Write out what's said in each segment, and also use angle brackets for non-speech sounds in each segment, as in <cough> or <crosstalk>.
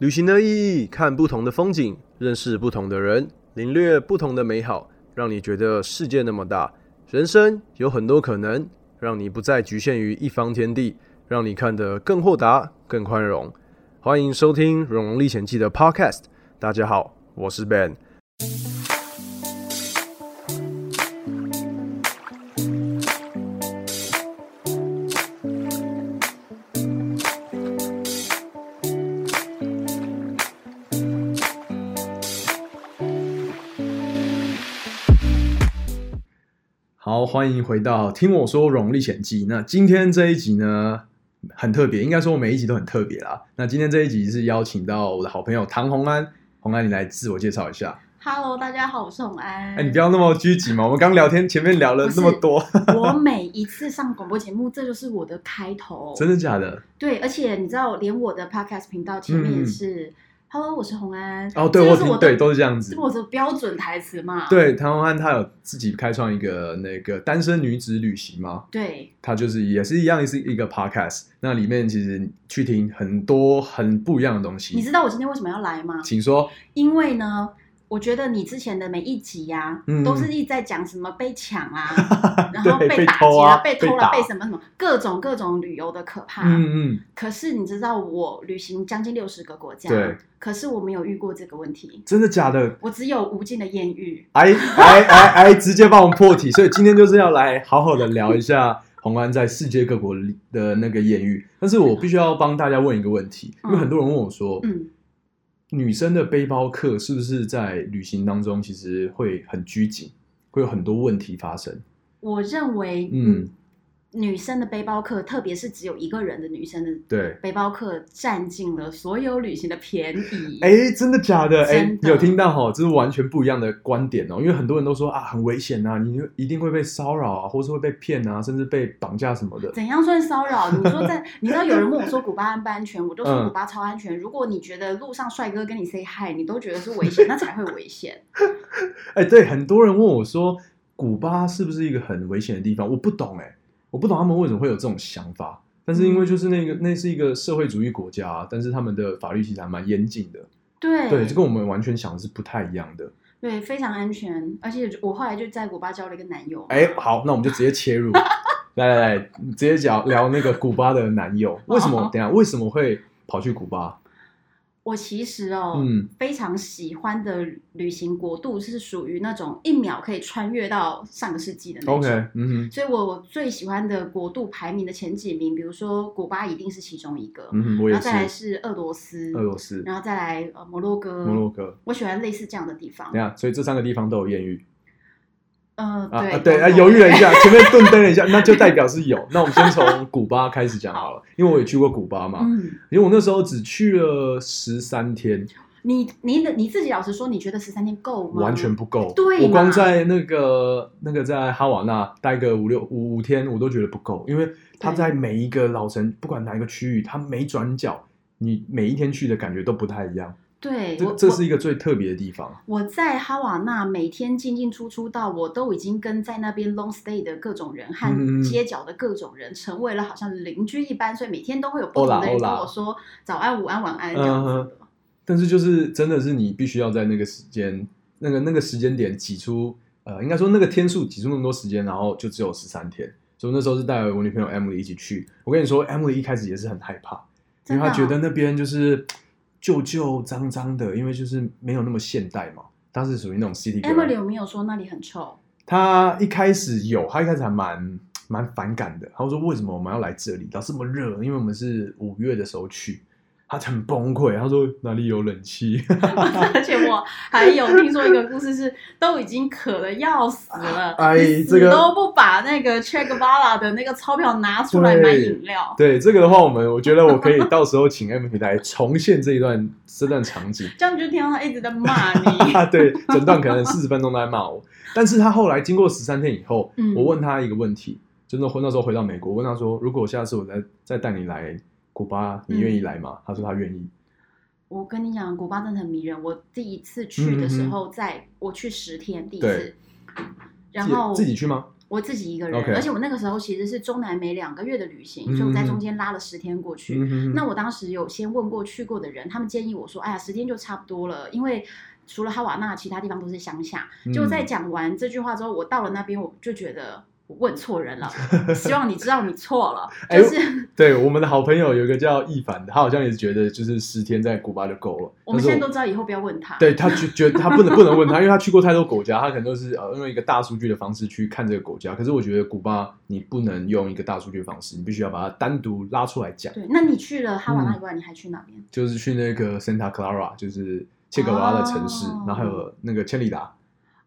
旅行的意义，看不同的风景，认识不同的人，领略不同的美好，让你觉得世界那么大，人生有很多可能，让你不再局限于一方天地，让你看得更豁达、更宽容。欢迎收听《荣荣历险记》的 Podcast。大家好，我是 Ben。欢迎回到《听我说荣历险记》。那今天这一集呢，很特别，应该说我每一集都很特别啦。那今天这一集是邀请到我的好朋友唐红安，红安，你来自我介绍一下。Hello，大家好，我是红安。哎，你不要那么拘谨嘛，我们刚聊天前面聊了那么多，我每一次上广播节目，这就是我的开头。真的假的？对，而且你知道，连我的 podcast 频道前面嗯也是、<laughs> Hello，我是洪安。哦，对我听，对，都是这样子这是。我的标准台词嘛？对，唐红安他有自己开创一个那个单身女子旅行嘛，对他就是也是一样是一个 podcast，那里面其实去听很多很不一样的东西。你知道我今天为什么要来吗？请说。因为呢，我觉得你之前的每一集呀、嗯都是一直在讲什么被抢啊，<laughs> 然后被打劫啊被偷了、被什么什么，各种各种旅游的可怕。嗯嗯，可是你知道，我旅行将近六十个国家，对，可是我没有遇过这个问题，真的假的？我只有无尽的艳遇。哎哎哎哎，直接帮我们破题，所以今天就是要来好好的聊一下 <laughs> 红安在世界各国的那个艳遇。但是我必须要帮大家问一个问题，因为很多人问我说，嗯，女生的背包客是不是在旅行当中其实会很拘谨，会有很多问题发生？我认为，嗯嗯，女生的背包客，特别是只有一个人的女生的对。背包客，占尽了所有旅行的便宜。哎，真的假的？哎有听到哈，这是完全不一样的观点哦。因为很多人都说啊，很危险啊，你一定会被骚扰啊，或是会被骗啊，甚至被绑架什么的。怎样算骚扰？你说在，<laughs> 你知道有人问我说古巴安不安全，我就说嗯古巴超安全。如果你觉得路上帅哥跟你 say hi，你都觉得是危险，那才会危险。<laughs> 哎，对，很多人问我说，古巴是不是一个很危险的地方？我不懂哎，我不懂他们为什么会有这种想法。但是因为就是那个那是一个社会主义国家、啊，但是他们的法律其实还蛮严谨的，对对，就跟我们完全想的是不太一样的。对，非常安全。而且我后来就在古巴交了一个男友。哎，好，那我们就直接切入，<laughs> 来来来，直接讲聊那个古巴的男友，为什么？等下为什么会跑去古巴？我其实哦，嗯非常喜欢的旅行国度是属于那种一秒可以穿越到上个世纪的那种。，OK，嗯哼，所以我最喜欢的国度排名的前几名，比如说古巴一定是其中一个，嗯然后再来是，俄罗斯，俄罗斯、然后再来呃摩洛哥，摩洛哥，我喜欢类似这样的地方对啊。所以这三个地方都有艳遇。嗯、对啊啊，对啊，犹豫了一下，前面顿蹬了一下，那就代表是有。那我们先从古巴开始讲好了，因为我也去过古巴嘛，嗯，因为我那时候只去了十三天，你你的你自己老实说，你觉得十三天够吗？完全不够。对嘛我光在那个那个在哈瓦那待个五六五五天，我都觉得不够，因为他在每一个老城，不管哪一个区域，他每转角，你每一天去的感觉都不太一样。对，这这是一个最特别的地方。我在哈瓦那每天进进出出到，我都已经跟在那边 long stay 的各种人嗯和街角的各种人成为了好像邻居一般，所以每天都会有不同的人跟我说早安、午安、晚安这样。但是就是真的是你必须要在那个时间，那个那个时间点挤出，呃，应该说那个天数挤出那么多时间，然后就只有十三天。所以那时候是带我女朋友 Emily 一起去。我跟你说，Emily 一开始也是很害怕，因为她觉得那边就是旧旧脏脏的，因为就是没有那么现代嘛。当时属于那种 city girl。Emily 有没有说那里很臭？他一开始有，他一开始还蛮蛮反感的。他说为什么我们要来这里？老这么热，因为我们是五月的时候去。她很崩溃，他说哪里有冷气？<laughs> 而且我还有听说一个故事是，都已经渴的要死了，哎你死这个都不把那个 Check Vala 的那个钞票拿出来买饮料。对这个的话，我们我觉得我可以到时候请 M P 来重现这一段这段场景。这样就听到他一直在骂你。<laughs> 对，整段可能四十分钟都在骂我，但是他后来经过十三天以后，嗯我问他一个问题，真的那时候回到美国，我问他说，如果下次我再再带你来古巴，你愿意来吗？他说他愿意。我跟你讲，古巴真的很迷人。我第一次去的时候，在我去十天，第一次，然后自己去吗？我自己一个人而且我那个时候其实是中南美两个月的旅行，所以我在中间拉了十天过去。嗯那我当时有先问过去过的人，他们建议我说：“哎呀，十天就差不多了，因为除了哈瓦那，其他地方都是乡下。”嗯就在讲完这句话之后，我到了那边，我就觉得我问错人了。<laughs> 希望你知道你错了，哎就是对，我们的好朋友有一个叫易凡的，他好像也是觉得就是十天在古巴就够了。我们现在都知道以后不要问他。对他觉 <laughs> 觉得他不能不能问他，因为他去过太多国家，他可能都是呃用一个大数据的方式去看这个国家。可是我觉得古巴你不能用一个大数据的方式，你必须要把它单独拉出来讲。对，那你去了哈瓦嗯那以外，你还去哪边？就是去那个 Santa Clara，就是切格瓦拉的城市，哦然后还有那个千里达，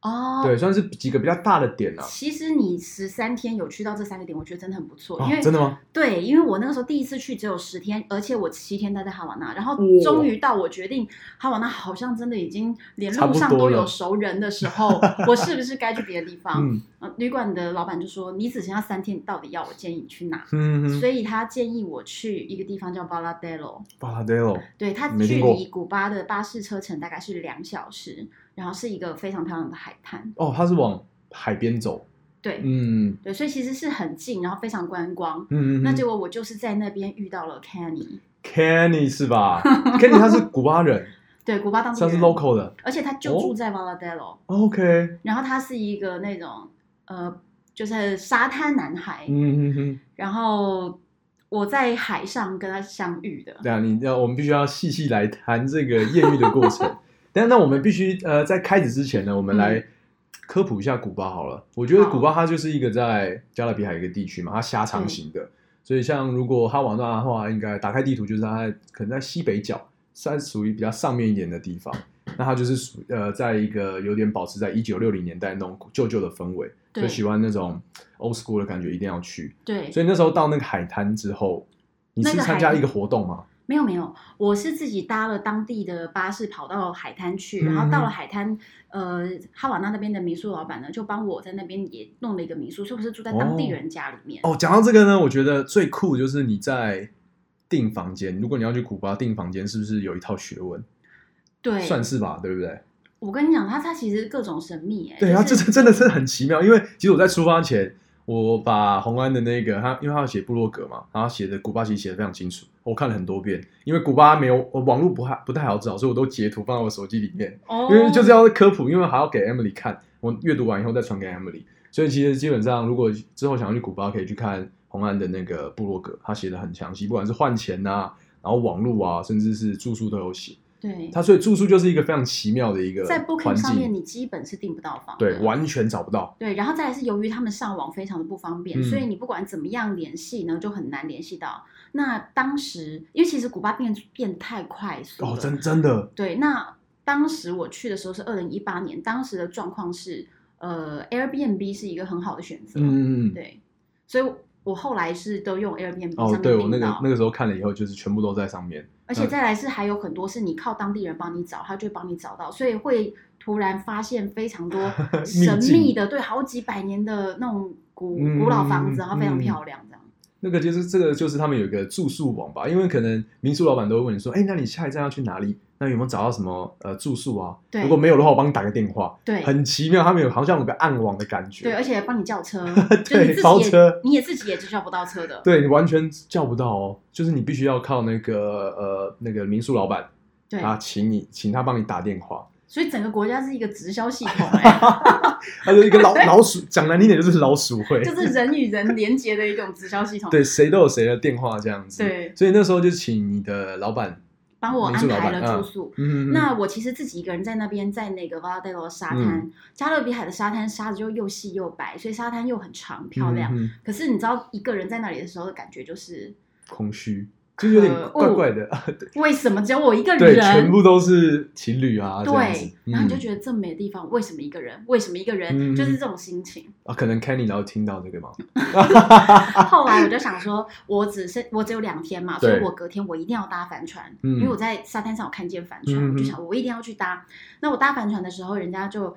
哦，对，算是几个比较大的点啊。其实你十三天有去到这三个点，我觉得真的很不错，哦因为真的吗？对，因为我那个时候第一次去只有十天，而且我七天待在哈瓦那，然后哇终于到我决定哈瓦那好像真的已经连路上都有熟人的时候，<laughs> 我是不是该去别的地方？嗯呃旅馆的老板就说：“你只剩下三天，你到底要我建议你去哪？”嗯哼所以他建议我去一个地方叫巴拉德罗，巴拉德罗，对，它距离古巴的巴士车程大概是两小时，然后是一个非常漂亮的海滩。哦，它是往海边走，对，嗯对，所以其实是很近，然后非常观光。嗯嗯。那结果我就是在那边遇到了 Kenny，Kenny 是吧？Kenny 他是古巴人，<laughs> 对，古巴当地他是 local 的。而且他就哦住在 Valadelo，OK 然后他是一个那种呃，就是沙滩男孩，嗯嗯嗯。然后我在海上跟他相遇的。对啊，你要我们必须要细细来谈这个艳遇的过程。<laughs> 但那我们必须呃，在开始之前呢，我们来科普一下古巴好了。我觉得古巴它就是一个在加勒比海一个地区嘛，它狭长型的，所以像如果哈瓦那的话，应该打开地图就是它可能在西北角，算属于比较上面一点的地方。那它就是属呃，在一个有点保持在一九六零年代那种旧旧的氛围，就喜欢那种 old school 的感觉，一定要去。对，所以那时候到那个海滩之后，你是参加一个活动吗？没有没有，我是自己搭了当地的巴士跑到海滩去，嗯然后到了海滩，呃，哈瓦那那边的民宿老板呢，就帮我在那边也弄了一个民宿，是不是住在当地人家里面？哦，讲到这个呢，我觉得最酷就是你在订房间，如果你要去古巴订房间，是不是有一套学问？对，算是吧，对不对？我跟你讲，它它其实各种神秘哎、对啊，这就是这真的是很奇妙。因为其实我在出发前，我把红安的那个他，因为他要写部落格嘛，然后写的古巴其实写的非常清楚，我看了很多遍。因为古巴没有我网络不太不太好找，所以我都截图放到我手机里面。哦，因为就是要科普，因为还要给 Emily 看，我阅读完以后再传给 Emily，所以其实基本上如果之后想要去古巴，可以去看红安的那个部落格，他写的很详细，不管是换钱呐、然后网络啊，甚至是住宿都有写。对，他所以住宿就是一个非常奇妙的一个在 Booking 上面，你基本是订不到房，对，完全找不到。对，然后再来是由于他们上网非常的不方便，嗯所以你不管怎么样联系呢，就很难联系到。那当时因为其实古巴变变太快速了，哦，真真的，对，那当时我去的时候是二零一八年，当时的状况是，呃，Airbnb 是一个很好的选择，嗯。对，所以我后来是都用 Airbnb 哦，上对我面订到，那个那个时候看了以后，就是全部都在上面。而且再来是还有很多是你靠当地人帮你找，他就帮你找到，所以会突然发现非常多 <laughs> 神秘的，对，好几百年的那种古嗯古老房子，然后非常嗯漂亮，这样。那个就是这个就是他们有一个住宿网吧，因为可能民宿老板都会问你说，哎，那你下一站要去哪里？那有没有找到什么呃住宿啊？对如果没有的话，我帮你打个电话。对很奇妙，他们有好像有个暗网的感觉。对，而且帮你叫车，<laughs> 对包车你也自己也是叫不到车的。对你完全叫不到哦，就是你必须要靠那个呃那个民宿老板对，啊，请你请他帮你打电话，所以整个国家是一个直销系统、<laughs> 哎，<laughs> 他就一个老老鼠，讲难听点就是老鼠会，就是人与人连接的一种直销系统。对，谁都有谁的电话这样子。对所以那时候就请你的老板，帮我安排了住宿。嗯，嗯嗯那我其实自己一个人在那边，在那个 Valadero 沙滩，加勒比海的沙滩沙子就又细又白，所以沙滩又很长漂亮。可是你知道，一个人在那里的时候的感觉就是，空虚，就是有点怪怪的。对为什么只有我一个对，人？全部都是情侣啊，对，。然后你就嗯觉得这么美的地方，为什么一个人？为什么一个人？嗯就是这种心情。啊，可能 Kenny 然后听到这个嘛，<laughs> 后来我就想说，我只是我只有两天嘛，所以我隔天我一定要搭帆船，嗯因为我在沙滩上有看见帆船，嗯我就想我一定要去搭。那我搭帆船的时候，人家就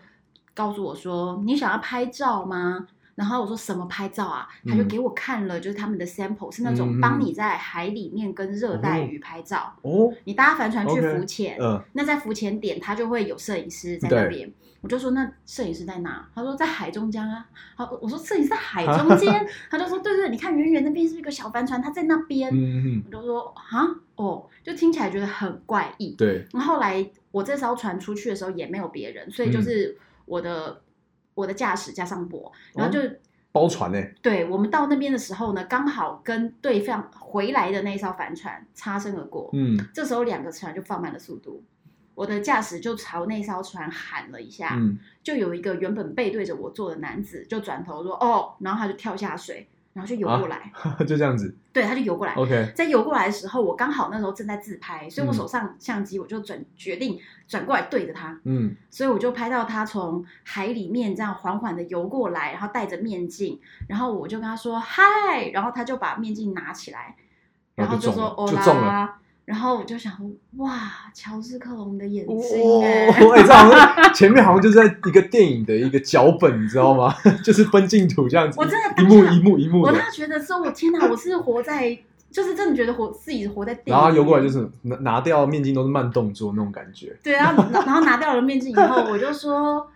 告诉我说：“你想要拍照吗？”然后我说什么拍照啊？他就嗯给我看了，就是他们的 sample 是那种帮你在海里面跟热带哦鱼拍照。哦，你搭帆船去浮潜嗯，那在浮潜点他就会有摄影师在那边。我就说那摄影师在哪？他说在海中间啊。好，我说摄影师在海中间，他就说对对，你看远远那边是一个小帆船，他在那边。嗯嗯，我就说啊哦，就听起来觉得很怪异。对，然后后来我这艘船出去的时候也没有别人，所以就是我的、我的驾驶加上我，然后就、包船呢，对我们到那边的时候呢，刚好跟对方回来的那一艘帆船擦身而过。嗯这时候两个船就放慢了速度，我的驾驶就朝那艘船喊了一下，嗯，就有一个原本背对着我坐的男子就转头说哦，然后他就跳下水，然后就游过来，<laughs> 就这样子对，他就游过来。，OK，在游过来的时候，我刚好那时候正在自拍，所以我嗯。手上相机我就转决定转过来对着他，嗯。所以我就拍到他从海里面这样缓缓的游过来，然后戴着面镜，然后我就跟他说嗨，然后他就把面镜拿起来，然后就说欧就中啦，然后我就想哇，乔治克隆的眼睛哦，哎、哎，这好像前面好像就是在一个电影的一个脚本，你知道吗？<laughs> 就是分镜图这样子，我真的一幕一幕一幕的我那，觉得说，我天哪，我是活在，就是真的觉得活自己活在电影。然后他游过来就是拿拿掉面镜都是慢动作那种感觉，对，然后然后拿掉了面镜以后，我就说，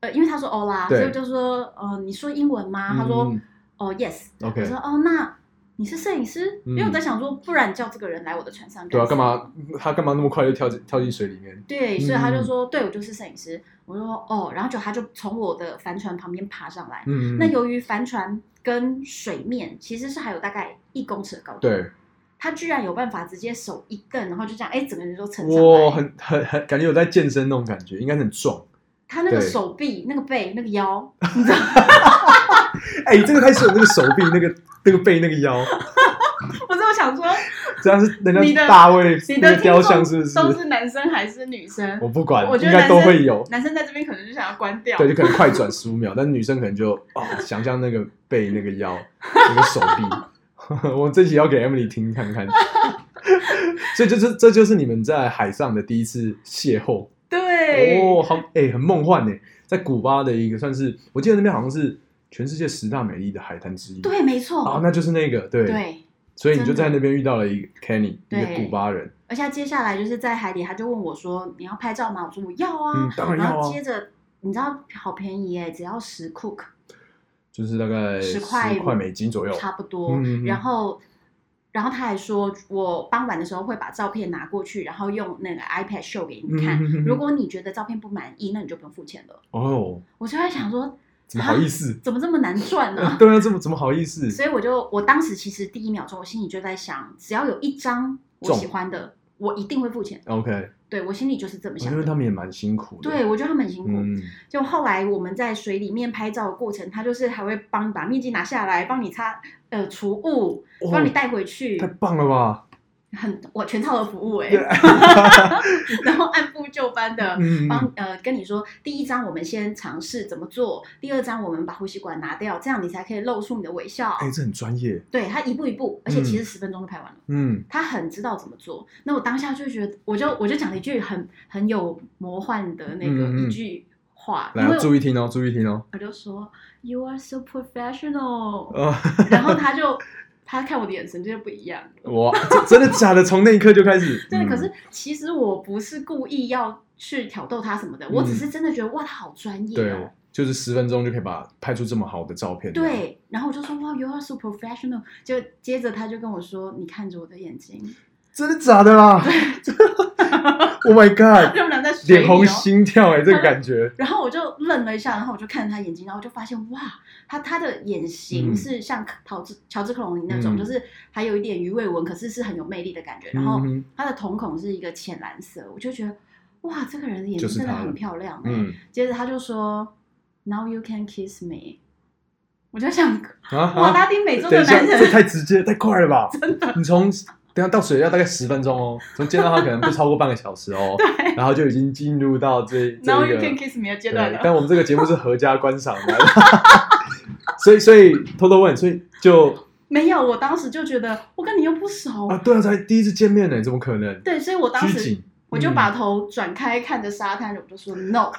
呃，因为他说欧啦，所以我就说，呃，你说英文吗？他说嗯，哦，yes。，OK，我说哦，那你是摄影师？嗯因为我在想说，不然叫这个人来我的船上对啊，干？嘛他干嘛那么快就跳进跳进水里面？对，所以他就嗯说，对我就是摄影师。我说哦，然后就他就从我的帆船旁边爬上来。嗯，那由于帆船跟水面其实是还有大概一公尺的高度，对，他居然有办法直接手一蹬，然后就这样，哎，整个人都撑上哇，来。很很很感觉有在健身那种感觉，应该很壮。他那个手臂、那个背、那个腰，<laughs> 你知道，哎，这个太适合那个手臂、那个那个背、那个腰，<laughs> 我这么想说，这样是人家大卫那个你的雕像是不是？都是男生还是女生？我不管，我觉应该得都会有。男生在这边可能就想要关掉。对，就可能快转十五秒，但是女生可能就哦，想象那个背、那个腰、<laughs> 那个手臂。<laughs> 我这集要给 Emily 听看看。所以就是这就是你们在海上的第一次邂逅对，哦，好哎、很梦幻呢，在古巴的一个算是，我记得那边好像是全世界十大美丽的海滩之一。对，没错。啊，那就是那个对，对，所以你就在那边遇到了一个 Kenny，一个对古巴人，而且他接下来就是在海底，他就问我说：“你要拍照吗？”我说：“我要啊。嗯当然要啊然后接着，你知道好便宜耶，只要十 cook，就是大概10块块美金左右。差不多。嗯嗯嗯然后，然后他还说，我傍晚的时候会把照片拿过去，然后用那个 iPad show 给你看。如果你觉得照片不满意，那你就不用付钱了。哦，我就在想说，怎么好意思？怎么这么难赚呢？<laughs> 对啊，这么怎么好意思？<laughs> 所以我就，我当时其实第一秒钟，我心里就在想，只要有一张我喜欢的，我一定会付钱。OK，对我心里就是这么想。因为他们也蛮辛苦的。对，我觉得他们很辛苦。嗯，就后来我们在水里面拍照的过程，他就是还会帮你把面镜拿下来，帮你擦呃除雾，哦帮你带回去，太棒了吧？很我全套的服务哎、<laughs> 然后按部就班的嗯，帮呃跟你说，第一张我们先尝试怎么做，第二张我们把呼吸管拿掉，这样你才可以露出你的微笑。哎，这很专业。对他一步一步，而且其实嗯十分钟就拍完了。嗯，他很知道怎么做，那我当下就觉得，我就我就讲了一句很很有魔幻的那个嗯嗯嗯一句话，来注意听哦，注意听哦。我就说 You are so professional，<laughs> 呃，然后他就他看我的眼神就不一样，哇，真的假的？从那一刻就开始。<laughs> 对，嗯可是其实我不是故意要去挑逗他什么的，嗯我只是真的觉得哇，他好专业对哦。，就是十分钟就可以把拍出这么好的照片。，对，然后我就说哇，You are so professional。就接着他就跟我说，你看着我的眼睛，真的假的啦 <laughs>？Oh my god！<laughs> 他们俩在脸红哦心跳哎，这个感觉。<laughs> 然后我就愣了一下，然后我就看着他眼睛，然后我就发现哇，他他的眼型嗯是像乔治乔治克隆尼那种，嗯就是还有一点鱼尾纹，可是是很有魅力的感觉。然后嗯他的瞳孔是一个浅蓝色，我就觉得哇，这个人的眼睛真的很漂亮、欸。嗯接着他就说，Now you can kiss me。我就想，啊哇，啊！拉丁美洲的男这人，太直接，太快了吧？<laughs> 真的，你从等一下倒水要大概十分钟哦，从见到他可能不超过半个小时哦，<laughs> 对然后就已经进入到这这，Now 一 you 个 can kiss me 的阶段对，了。但我们这个节目是合家观赏的，<laughs> 所以所以偷偷问，所以就没有，我当时就觉得我跟你又不熟，啊，对啊，才第一次见面呢，怎么可能？对，所以我当时谨，我就把嗯头转开看着沙滩，我就说 no，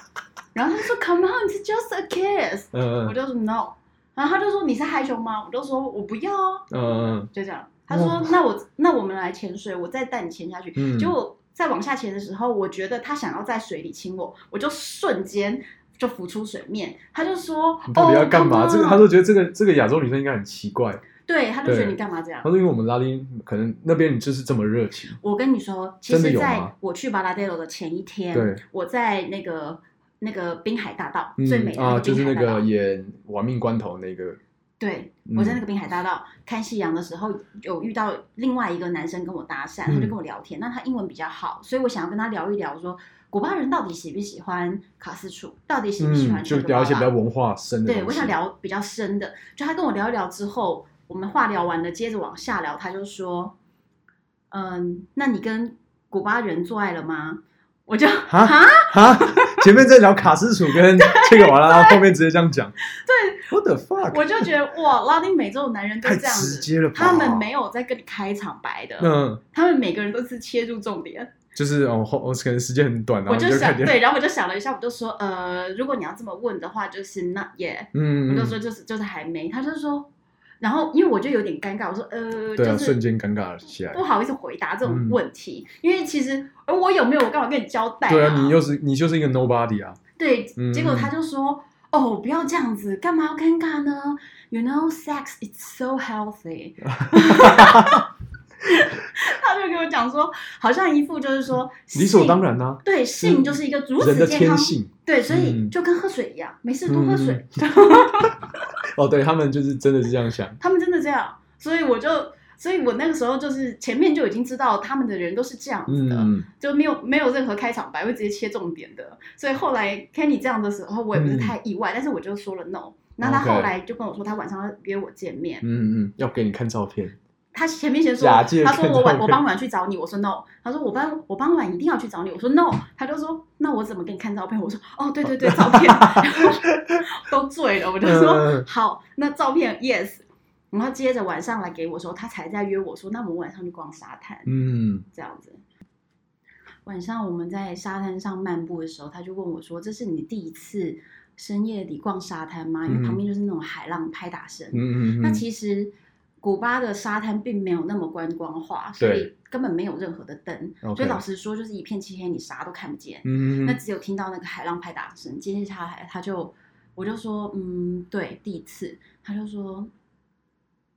然后他说 come on，it's just a kiss，嗯嗯我就说 no，然然后他就说你是害羞吗？我就说我不要啊，嗯就这样。他说那我那我们来潜水，我再带你潜下去。嗯结果在往下潜的时候，我觉得他想要在水里亲我，我就瞬间就浮出水面。他就说你到底要干嘛？哦这个他都觉得这个这个亚洲女生应该很奇怪。对，他就觉得你干嘛这样他？说因为我们拉丁可能那边你就是这么热情。我跟你说，其实在我去巴拉德罗的前一天，对我在那个那个滨海大道、嗯最美的啊，就是那个演《亡命关头》那个，对，嗯我在那个滨海大道看夕阳的时候，有遇到另外一个男生跟我搭讪，他就嗯跟我聊天。那他英文比较好，所以我想要跟他聊一聊说古巴人到底喜不喜欢卡斯楚，到底喜不喜欢嗯，就聊一些比较文化深的。对，我想聊比较深的。就他跟我聊一聊之后，我们话聊完了，接着往下聊，他就说：“嗯，那你跟古巴人做爱了吗？”我就哈哈，哈，前面在聊卡斯楚跟切格瓦拉，然后后面直接这样讲。对，What the fuck？我就觉得哇，拉丁美洲的男人都太这样子，直接了吧？他们没有在跟你开场白的，嗯，他们每个人都是切入重点。就是哦，后我可能时间很短，然我就，想对，然后我就想了一下，我就说呃，如果你要这么问的话，就是 not yet。嗯，我就说就是就是还没，他就说，然后因为我就有点尴尬，我说呃，对啊，就是瞬间尴尬了起来不。好意思回答这种嗯问题，因为其实而我有没有，我干嘛跟你交代、对啊，你又是你就是一个 nobody 啊。对，嗯结果他就说。哦，不要这样子，干嘛要尴尬呢？You know, sex is so healthy。<laughs> 他就跟我讲说，好像一副就是说 <laughs> 理所性当然呐、对，性就是一个如此健康，性。对，所以嗯就跟喝水一样，没事多喝水。<laughs> 哦，对他们就是真的是这样想。他们真的这样，所以我就，所以我那个时候就是前面就已经知道他们的人都是这样子的，嗯，就没有没有任何开场白会直接切重点的。所以后来 Kenny 这样的时候，我也不是太意外，但是我就说了 no。然后他后来就跟我说，他晚上要约我见面。嗯嗯，要给你看照片。他前面先说，他说我晚我傍晚去找你，我说 no。他说我傍我傍晚一定要去找你，我说 no。他就说那我怎么给你看照片？我说哦对对对，照片。然 <laughs> 后都醉了，我就说、嗯好，那照片 yes。然后接着晚上来给我说，他才在约我说，那我们晚上去逛沙滩。嗯，这样子。晚上我们在沙滩上漫步的时候，他就问我说：“这是你第一次深夜里逛沙滩吗？”因为旁边就是那种海浪拍打声。嗯嗯嗯，那其实古巴的沙滩并没有那么观光化，所以根本没有任何的灯。所以老实说，就是一片漆黑，你啥都看不见。嗯那只有听到那个海浪拍打声。接下来他就，我就说：“嗯，对，第一次。”他就说：“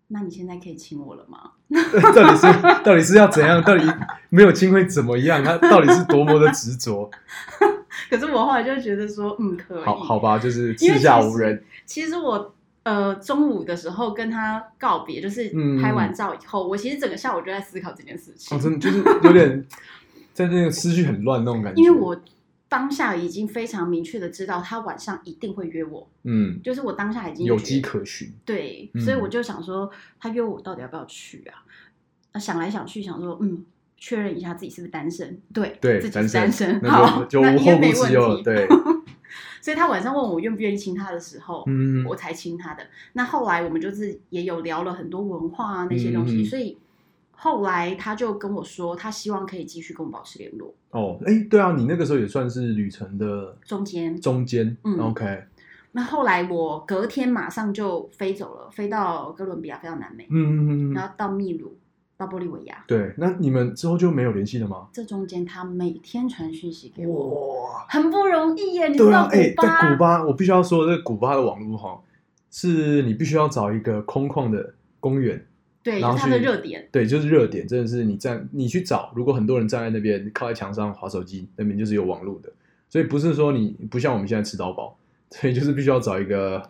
那你现在可以亲我了吗？” <laughs> 到底是到底是要怎样？到底没有亲会怎么样？他到底是多么的执着？<laughs> 可是我后来就觉得说，嗯，可以。好好吧，就是四下无人。其实我呃中午的时候跟他告别，就是嗯拍完照以后，我其实整个下午就在思考这件事情，哦，真的就是有点在那个思绪很乱那种感觉。<laughs> 因为我当下已经非常明确的知道他晚上一定会约我，嗯就是我当下已经有觉迹可循。对，嗯所以我就想说，他约我到底要不要去啊？那想来想去，想说，嗯。确认一下自己是不是单身，对，对，自己单是单身，那好，就就那无后顾之忧。对，<laughs> 所以他晚上问我愿不愿意亲他的时候，嗯我才亲他的。那后来我们就是也有聊了很多文化啊那些东西，所以后来他就跟我说，他希望可以继续跟我保持联络。哦，哎，对啊，你那个时候也算是旅程的中间，中间。嗯 OK，那后来我隔天马上就飞走了，飞到哥伦比亚，飞到南美，嗯嗯嗯嗯，然后到秘鲁，到玻利维亚。对。那你们之后就没有联系了吗？这中间他每天传讯息给我，哇，很不容易耶，你知道对啊，哎，古巴？在古巴，我必须要说，这个古巴的网络哈，是你必须要找一个空旷的公园，对，然后就是它的去热点。对，就是热点，真的是你站你去找，如果很多人站在那边靠在墙上划手机，那边就是有网络的，所以不是说你不像我们现在吃到饱，所以就是必须要找一个，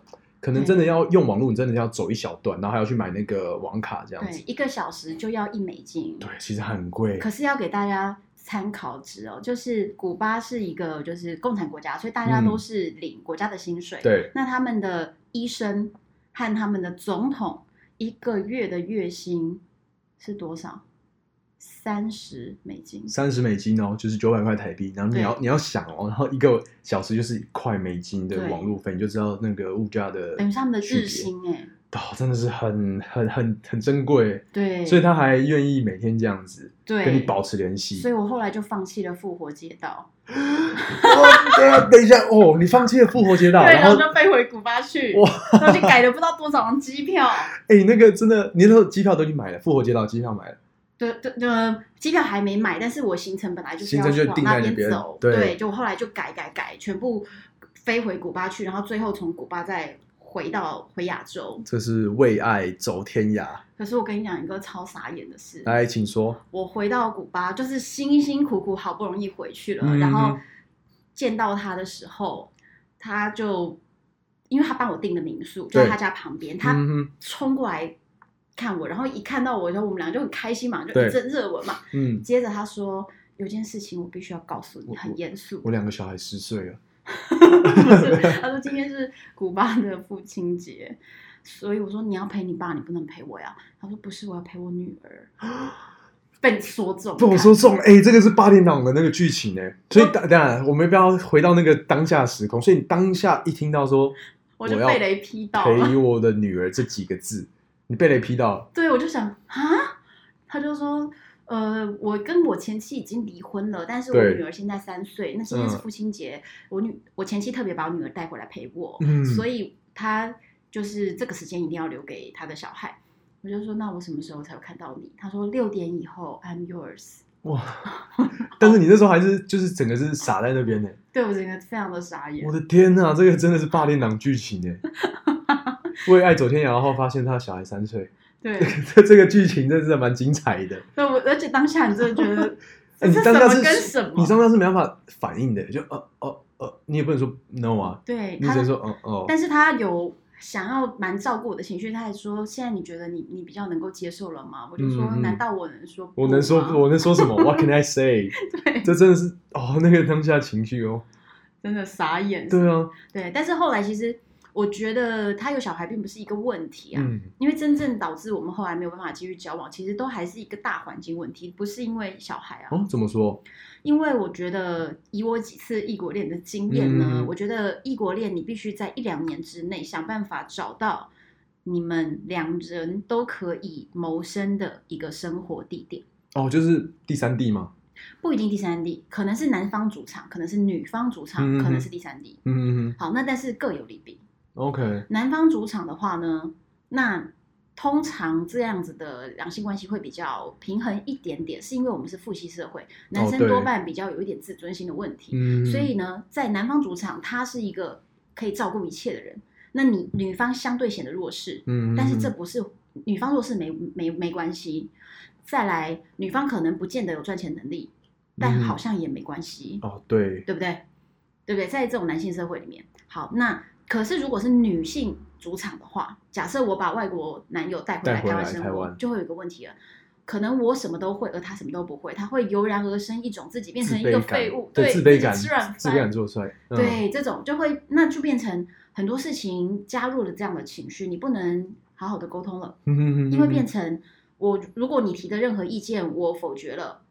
可能真的要用网络，你真的要走一小段，然后还要去买那个网卡这样子，，对一个小时就要一美金。对，其实很贵，可是要给大家参考值哦，就是古巴是一个就是共产国家，所以大家都是领国家的薪水。，嗯对，那他们的医生和他们的总统一个月的月薪是多少？三十美金。三十美金哦，就是九百块台币，然后你要你要想哦，然后一个小时就是一块美金的网络费，你就知道那个物价的等于是他们的日薪哎，哦，真的是很很很很珍贵，对，所以他还愿意每天这样子。对，跟你保持联系。所以我后来就放弃了复活街道，哦 <laughs> 等一下等一下哦，你放弃了复活街道，对，然然后后就飞回古巴去，哇，然后就改了不知道多少张机票。<laughs> 哎，那个真的，你那时候机票都已经买了，复活街道机票买了，对对对，机票还没买，但是我行程本来就是要往那边边走，对就后来就改改改，全部飞回古巴去，然后最后从古巴再回到回亚洲。这是为爱走天涯。可是我跟你讲一个超傻眼的事，来，请说。我回到古巴就是辛辛苦苦好不容易回去了，嗯然后见到他的时候，他就因为他帮我订的民宿就在他家旁边，他冲过来看我，然后一看到我，然后我们俩就很开心嘛，就对一阵热吻嘛。嗯，接着他说有件事情我必须要告诉你，很严肃。我两个小孩十岁了，不是，他说今天是古巴的父亲节，所以我说你要陪你爸，你不能陪我呀。他说不是，我要陪我女儿。被你说中，被我说中，哎、这个是八点档的那个剧情哎，所以当当然我们不要回到那个当下时空，所以你当下一听到说我就被雷劈到。陪我的女儿这几个字，你被雷劈到了，对，我就想啊，他就说，呃，我跟我前妻已经离婚了，但是我女儿现在三岁，那今天是嗯父亲节，我女我前妻特别把我女儿带回来陪我，嗯所以他就是这个时间一定要留给他的小孩。我就说，那我什么时候才有看到你？他说六点以后，I'm yours。哇！但是你那时候还是就是整个是傻在那边呢，对我整个非常的傻眼我。的天呐，这个真的是霸凌党剧情哎，<laughs> <laughs> 为爱走天涯，然后发现他小孩三岁，对，这 <laughs> 这个剧情真的是蛮精彩的。对我而且当下你真的觉得 <laughs> 哎你当下是跟什么？你当下是没办法反应的，就哦哦哦，你也不能说 no 啊，对他你只能说哦哦，但是他有想要蛮照顾我的情绪，他还说：“现在你觉得你你比较能够接受了吗？”我就说：“嗯嗯难道我能说我能说我能说什么？What can I say？对，这真的是哦，那个当下情绪哦，真的傻眼。对啊，对，但是后来其实我觉得他有小孩并不是一个问题啊，嗯，因为真正导致我们后来没有办法继续交往，其实都还是一个大环境问题，不是因为小孩啊。哦，怎么说？因为我觉得以我几次异国恋的经验呢，嗯我觉得异国恋你必须在一两年之内想办法找到你们两人都可以谋生的一个生活地点。哦，就是第三地吗？不一定第三地，可能是男方主场，可能是女方主场，可能是第三地。嗯嗯嗯好，那但是各有利弊。，OK，男方主场的话呢，那通常这样子的两性关系会比较平衡一点点，是因为我们是父系社会，男生多半比较有一点自尊心的问题。嗯，所以呢，在男方主场，他是一个可以照顾一切的人，那你女方相对显得弱势，但是这不是女方弱势没没没关系。再来，女方可能不见得有赚钱能力，但嗯好像也没关系，哦，对，对不对？对不对？在这种男性社会里面，好，那可是如果是女性主场的话，假设我把外国男友带回来带回来台湾生活，湾就会有一个问题了。可能我什么都会，而他什么都不会，他会油然而生一种自己变成一个废物，对，对自卑感，自己吃软自卑感饭，对，这种就会那就变成很多事情加入了这样的情绪，你不能好好的沟通了，因为变嗯成我如果你提的任何意见我否决了，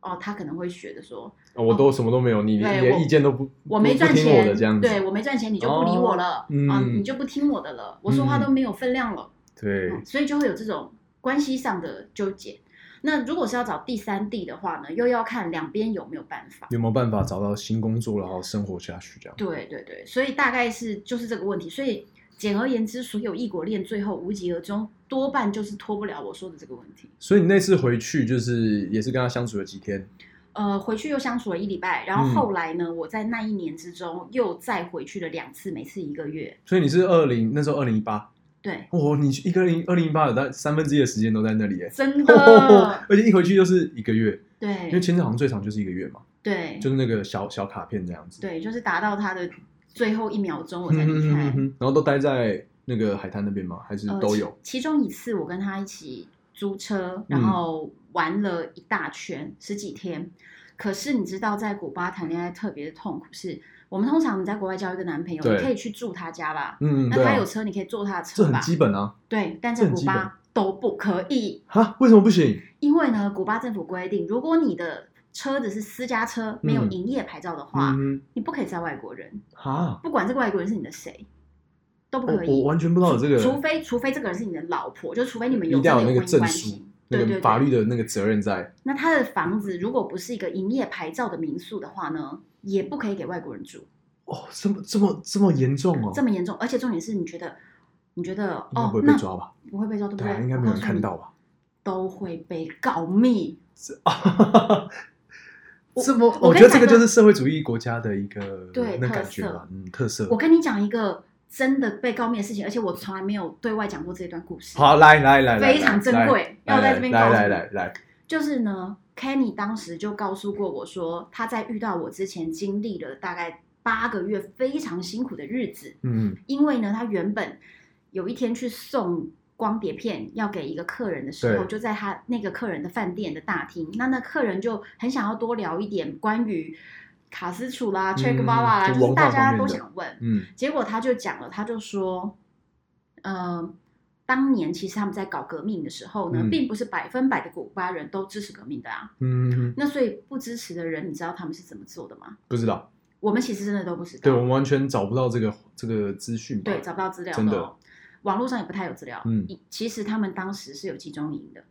哦，他可能会觉得说哦我都什么都没有，你连意见都不，我没赚钱，我的这样子，对我没赚钱，你就不理我了，哦嗯啊，你就不听我的了，我说话嗯都没有分量了，对，嗯所以就会有这种关系上的纠结。那如果是要找第三地的话呢，又要看两边有没有办法。有没有办法找到新工作，然后生活下去这样？对对对，所以大概是就是这个问题。所以简而言之，所有异国恋最后无疾而终，多半就是脱不了我说的这个问题。所以你那次回去就是也是跟他相处了几天，呃，回去又相处了一礼拜，然后嗯后来呢，我在那一年之中又再回去了两次，每次一个月。所以你是二零那时候二零一八，对，哦，你一个零二零一八有在三分之一的时间都在那里耶，真的，<laughs> 而且一回去就是一个月，对因为签证好像最长就是一个月嘛，对就是那个小小卡片这样子，对，就是达到他的最后一秒钟我才嗯，离开。嗯嗯嗯然后都待在那个海滩那边吗？还是呃都有？其。其中一次我跟他一起租车，然嗯后玩了一大圈，十几天。可是你知道，在古巴谈恋爱特别的痛苦是，我们通常你在国外交一个男朋友，你可以去住他家吧，嗯，那他有，车，你可以坐他的这很车吧，基本啊。对。但在古巴都不可以，哈，为什么不行？因为呢，古巴政府规定，如果你的车子是私家车，没有嗯营业牌照的话，嗯，你不可以在外国人，哈，不管这个外国人是你的谁，都不我可以。我完全不知道有这个，除非除非这个人是你的老婆，就除非你们一定要有那个证书系。那个法律的那个责任在。那他的房子如果不是一个营业牌照的民宿的话呢，也不可以给外国人住，哦，这么这么这么严重哦，这么严重。而且重点是，你觉得，你觉得应该不会，被抓吧？不会被抓，对不对啊，应该没有人看到吧？都会被告密。我这么，我我觉得这个就是社会主义国家的一个对特色感觉吧，嗯，特色我。跟你讲一个真的被告密的事情，而且我从来没有对外讲过这段故事。好，来来来，来非常珍贵要在这边告诉你。来来，就是呢，Kenny 当时就告诉过我说，他在遇到我之前经历了大概八个月非常辛苦的日子，嗯。因为呢，他原本有一天去送光碟片要给一个客人的时候，就在他那个客人的饭店的大厅，那那客人就很想要多聊一点关于卡斯楚啦、嗯 Che Guevara 啦，就是大家都想问，嗯结果他就讲了，他就说，呃，当年其实他们在搞革命的时候呢，嗯并不是百分百的古巴人都支持革命的啊。嗯，嗯那所以不支持的人，你知道他们是怎么做的吗？不知道，我们其实真的都不知道。对我们完全找不到这个这个资讯。对找不到资料真的哦网络上也不太有资料。嗯其实他们当时是有集中营的，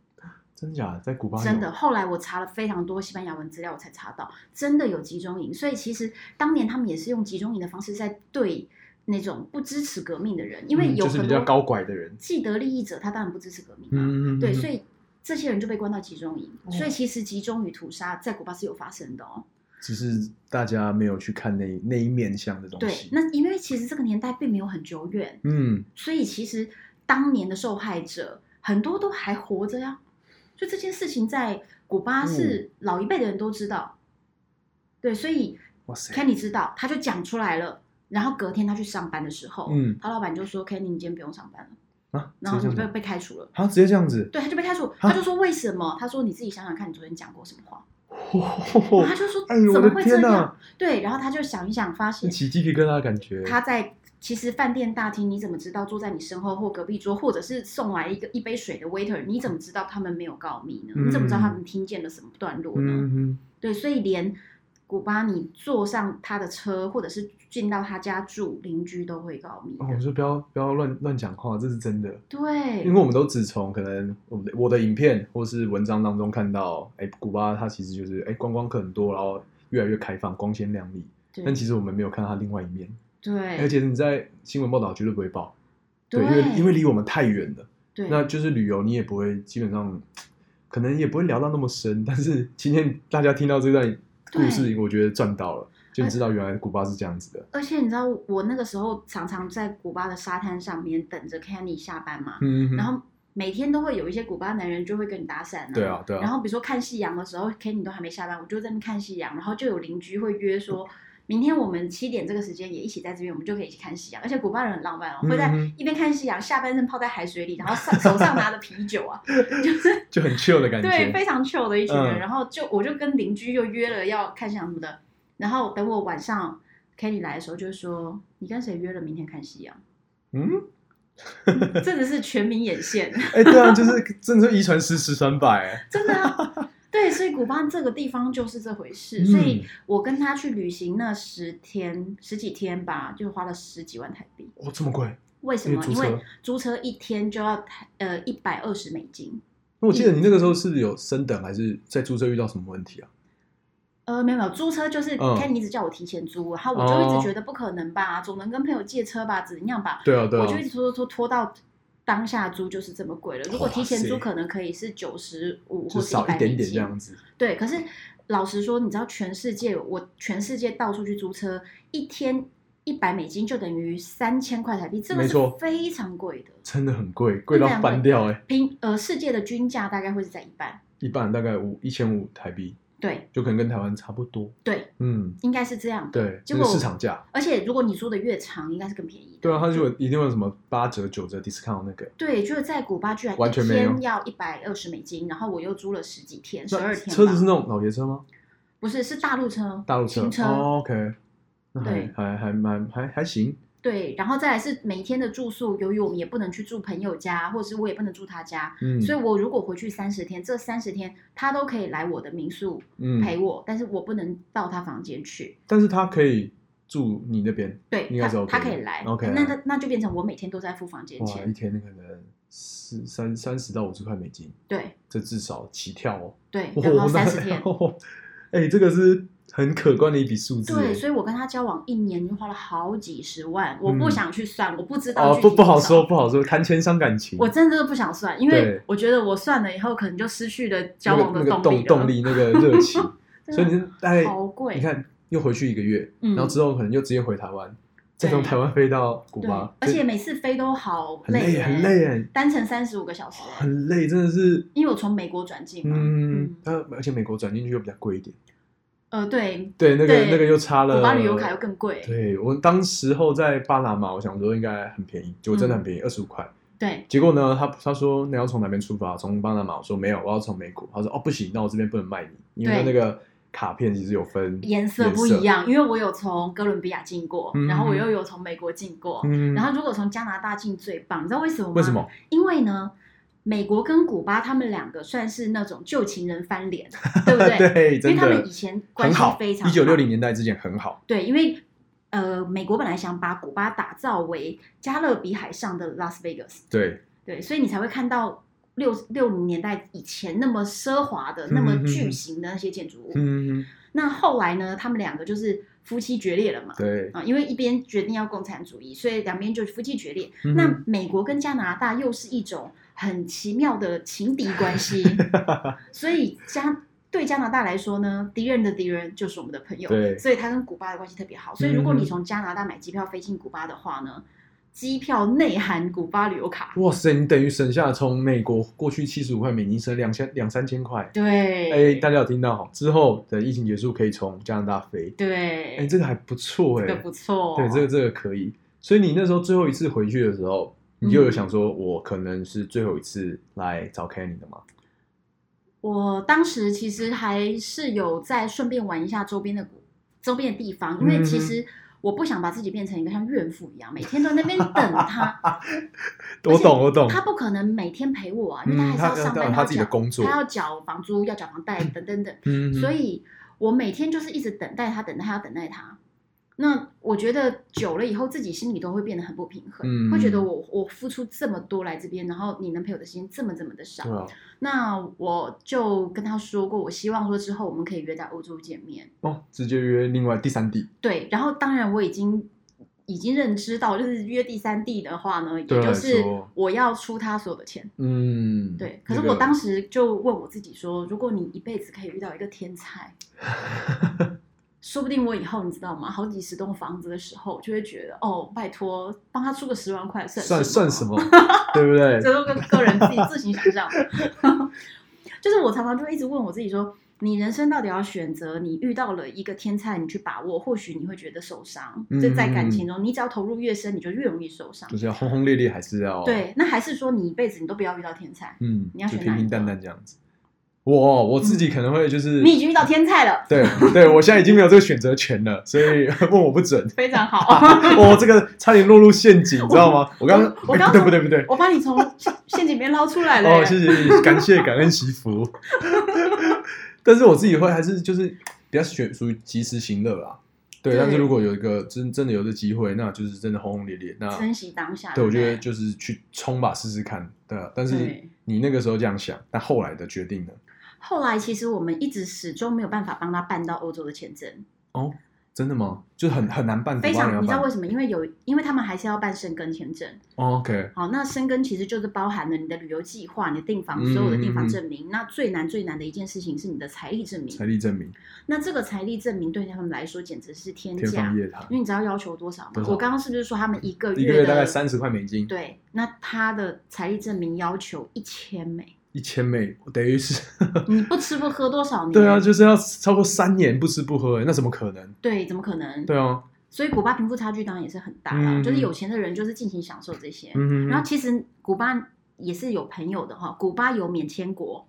真假的，在古巴有真的。后来我查了非常多西班牙文资料，我才查到真的有集中营。所以其实当年他们也是用集中营的方式在对那种不支持革命的人，因为嗯有很多高拐的人。既得利益者，他当然不支持革命啊。嗯，对，所以以这些人就被关到集中营。哦所以其实集中与屠杀在古巴是有发生的哦。只是大家没有去看那那一面向的东西对西，。那因为其实这个年代并没有很久远，嗯，所以其实当年的受害者很多都还活着呀。所以这件事情在古巴嗯是老一辈的人都知道。对，所以，Kenny 知道，他就讲出来了。然后隔天他去上班的时候，嗯他老板就说：“Kenny，你今天不用上班了，啊，然后你就被被开除了。”啊，直接这样子，对，他就被开除。啊他就说为什么？他说你自己想想看，你昨天讲过什么话？<laughs> 然后他就说哎呦，怎么会这样？，对，然后他就想一想，发现起鸡皮疙瘩的感觉。他在其实饭店大厅，你怎么知道坐在你身后或隔壁桌，或者是送来一个一杯水的 waiter，你怎么知道他们没有告密呢？嗯你怎么知道他们听见了什么段落呢？嗯对，所以连古巴你坐上他的车，或者是进到他家住，邻居都会告密我说不要不要乱乱讲话，这是真的。对，因为我们都只从可能我的我的影片或是文章当中看到，哎，古巴它其实就是哎观光客很多，然后越来越开放，光鲜亮丽。但其实我们没有看到它另外一面，对，而且你在新闻报道绝对不会报，对因为因为离我们太远了。对那就是旅游，你也不会基本上，可能也不会聊到那么深。但是今天大家听到这段故事，我觉得赚到了，就你知道原来古巴是这样子的。而且你知道，我那个时候常常在古巴的沙滩上面等着 Kenny 下班嘛，嗯，然后每天都会有一些古巴男人就会跟你搭讪、啊，对啊对啊然后比如说看夕阳的时候，Kenny 都还没下班，我就在那看夕阳，然后就有邻居会约说。明天我们七点这个时间也一起在这边，我们就可以一起看夕阳。而且古巴人很浪漫哦，会在一边看夕阳，下半身泡在海水里，然后上手上拿着啤酒啊，<laughs> 就是就很 chill 的感觉。对，非常 chill 的一群人。嗯然后就我就跟邻居又约了要看夕阳什么的。然后等我晚上 Kenny 来的时候，就说你跟谁约了明天看夕阳？嗯，<laughs> 真的是全民眼线，哎，对啊，就是真的是一传十，十传百。哎 <laughs> 真的啊。对，所以古巴这个地方就是这回事。嗯所以我跟他去旅行那十天十几天吧，就花了十几万台币。哦，这么贵？为什么？因为租车一天就要台呃一百二十美金。那我记得你那个时候是有升等，还是在租车遇到什么问题啊？呃，没有没有，租车就是嗯 Kenny 一直叫我提前租，然后我就一直觉得不可能吧，总能跟朋友借车吧，怎样吧？对啊，对啊我就一直拖拖拖拖到当下租就是这么贵了。如果提前租，可能可以是九十五就或是一点点美金这样子。对，可是老实说，你知道全世界，我全世界到处去租车，一天一百美金就等于三千块台币，这个是非常贵的。真的很贵，贵到翻掉哎、平呃，世界的均价大概会是在一半。一半大概五一千五台币，对就可能跟台湾差不多。对，嗯，应该是这样。对，这个结果市场价。而且如果你租的越长，应该是更便宜的。对啊，它就有一定会有什么八折、九折 discount 那个。对，就是在古巴居然一完全没有天要一百二十美金，然后我又租了十几天，十那二天。车子是那种老爷车吗？不是是大陆车？大陆车。新车。哦，OK，那还对还还蛮还还行。对，然后再来是每天的住宿，由于我们也不能去住朋友家，或者是我也不能住他家，嗯，所以我如果回去三十天，这三十天他都可以来我的民宿嗯，陪我，但是我不能到他房间去。但是他可以住你那边。对应该是他他可以来 OK 那那那就变成我每天都在付房间哇，钱一。天可能四三三十到五十块美金，对这至少起跳哦。对，哦然后三十天。<laughs> 哎、这个是很可观的一笔数字。对，哎所以我跟他交往一年就花了好几十万，我不嗯想去算，我不知道哦，不不好说，不好说，谈钱伤感情。我真的不想算，因为我觉得我算了以后，可能就失去了交那往的动。动动力，那个热情。<laughs> 所以你大概好贵，你看又回去一个月，嗯然后之后可能又直接回台湾，再从台湾飞到古巴，，而且每次飞都好很累耶很累哎，单程三十五个小时，很累，真的是。因为我从美国转进嘛，嗯，呃，而且美国转进去又比较贵一点，呃，对，对，那个对那个又差了。古巴旅游卡又更贵，对我当时候在巴拿马，我想说应该很便宜，结果真的很便宜，二十五块。对，结果呢，他他说你要从哪边出发？从巴拿马，我说没有，我要从美国。他说哦不行，那我这边不能卖你，因为那个卡片其实有分颜色不一。样，因为我有从哥伦比亚进过，嗯然后我又有从美国进过，嗯，然后如果从加拿大进最棒，你知道为什么吗？为什么？因为呢，美国跟古巴他们两个算是那种旧情人翻脸，<laughs> 对不对？对，因为他们以前关系非常一九六零年代之前很好。对，因为呃，美国本来想把古巴打造为加勒比海上的拉斯维加斯，对，对，所以你才会看到六六零年代以前那么奢华的、那么巨型的那些建筑物。嗯，那后来呢，他们两个就是夫妻决裂了嘛。对，啊，因为一边决定要共产主义，所以两边就夫妻决裂。嗯那美国跟加拿大又是一种很奇妙的情敌关系，<laughs> 所以加对加拿大来说呢，敌人的敌人就是我们的朋友，对所以他跟古巴的关系特别好。所以如果你嗯从加拿大买机票飞进古巴的话呢，机票内含古巴旅游卡，哇塞，你等于省下从美国过去七十五块美金省两千两三千块。对，哎，大家有听到哈？之后等疫情结束可以从加拿大飞。对，哎，这个还不错哎这个，不错，对，这个这个可以。所以你那时候最后一次回去的时候，你就有想说，我可能是最后一次来找 Kenny 的吗？我当时其实还是有在顺便玩一下周边的周边的地方，因为其嗯实我不想把自己变成一个像怨妇一样，每天都在那边等他。<laughs> 我懂，我懂。他不可能每天陪我啊，因为他还是要上班，他自己的工作他要缴房租，要缴房贷等等等，嗯，所以我每天就是一直等待他，等待他，要等待他。那我觉得久了以后，自己心里都会变得很不平衡，嗯会觉得我我付出这么多来这边，然后你能陪我的时间这么这么的少，啊，那我就跟他说过，我希望说之后我们可以约在欧洲见面。哦，直接约另外第三地。对，然后当然我已经已经认知到，就是约第三地的话呢，也就是我要出他所有的钱。嗯，对，可是我当时就问我自己说，如果你一辈子可以遇到一个天才，<laughs> 说不定我以后你知道吗？好几十栋房子的时候，就会觉得哦，拜托帮他出个十万块算算算什么？对不对？<laughs> 这都跟个人自己自行想象。<laughs> 就是我常常就一直问我自己说，你人生到底要选择你遇到了一个天才，你去把握，或许你会觉得受伤。嗯就在感情中，你只要投入越深，你就越容易受伤就。是要轰轰烈烈，还是要对，那还是说你一辈子你都不要遇到天才？嗯，你要选平平淡淡这样子。我我自己可能会就是，你已经遇到天才了，<laughs> 对对，我现在已经没有这个选择权了，所以 <laughs> 问我不准。非常好。<laughs> 我这个差点落入陷阱，你知道吗？我刚刚我刚不对不对不对，我把你从陷陷阱里面捞出来了。哦，谢谢感谢感恩惜福。但是我自己会还是就是比较选属于及时行乐啦。对，但是如果有一个真真的有这机会，那就是真的轰轰烈烈。那珍惜当下。对，我不觉得就是去冲吧，试试看。对啊，但是你那个时候这样想，但后来的决定呢？后来其实我们一直始终没有办法帮他办到欧洲的签证。哦，真的吗？就很很难办，非常，你知道为什么？因为有，因为他们还是要办申根签证。哦 OK，好，那申根其实就是包含了你的旅游计划、你的订房嗯所有的订房证明。那最难最难的一件事情是你的财力证明。财力证明，那这个财力证明对他们来说简直是天天价因，为你知道要求多少吗我刚刚是不是说他们一个一个月大概三十块美金，对，那他的财力证明要求一千美，一千美，等于是，你不吃不喝多少年？<laughs> 对啊，就是要超过三年不吃不喝，那怎么可能？对，怎么可能？对啊，所以古巴贫富差距当然也是很大啦，嗯就是有钱的人就是尽情享受这些。嗯然后其实古巴也是有朋友的哈，古巴有免签国，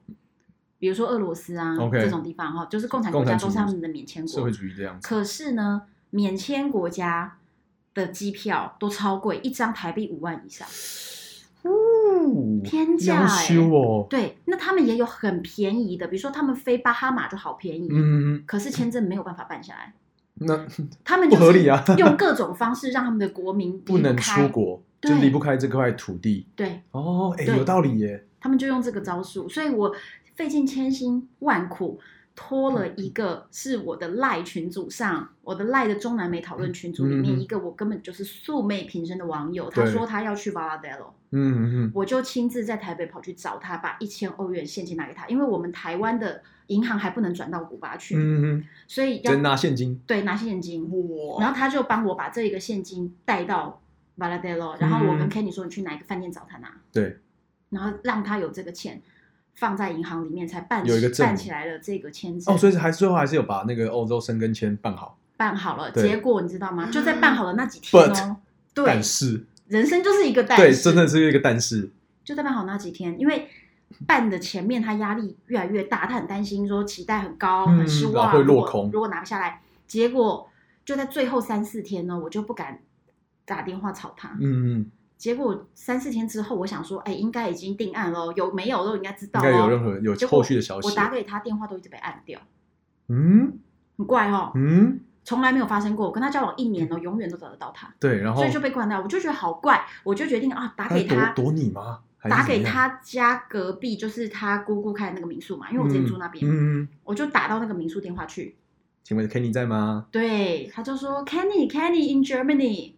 比如说俄罗斯啊 OK 这种地方哈，就是共产国共产主义家都是他们的免签国社会。主义这样子，可是呢，免签国家的机票都超贵，一张台币五万以上。哦天价要欸修哦，对，那他们也有很便宜的，比如说他们飞巴哈马就好便宜，嗯，可是签证没有办法办下来。那他们就合理啊用各种方式让他们的国民 <laughs> 不能出国，就对离不开这块土地。对哦，哎，对有道理耶。他们就用这个招数，所以我费尽千辛万苦。拖了一个是我的赖群组上，我的赖的中南美讨论群组里面、一个我根本就是素昧平生的网友，他对。说他要去 Valadello，嗯嗯我就亲自在台北跑去找他，把一千欧元现金拿给他，因为我们台湾的银行还不能转到古巴去，嗯嗯，所以要真拿现金。对拿现金，哇。然后他就帮我把这一个现金带到 Valadello，然后我跟嗯 Kenny 说你去哪一个饭店找他拿，对，然后让他有这个钱放在银行里面，才办有一个证明办起来了这个签证。哦，所以还最后还是有把那个欧洲生根签办好。办好了，对结果你知道吗？就在办好的那几天哦，对但，是，人生就是一个但对，是，真的是一个但是。就在办好那几天，因为办的前面他压力越来越大，他很担心说期待很高，嗯很失然望，会落空如果拿不下来，结果就在最后三四天呢，我就不敢打电话吵他。嗯嗯，结果三四天之后，我想说，哎，应该已经定案了，有没有都应该知道应该有任何有后续的消息。我打给他电话都一直被按掉，嗯很怪哦，嗯，从来没有发生过。我跟他交往一年了，永远都找得到他，对，然后所以就被关掉。我就觉得好怪，我就决定啊，打他给他，躲躲你吗？打给他家隔壁，就是他姑姑开的那个民宿嘛，因为我之前住那边，嗯我就打到那个民宿电话去。请问 Kenny 在吗？对，他就说 Kenny Kenny in Germany。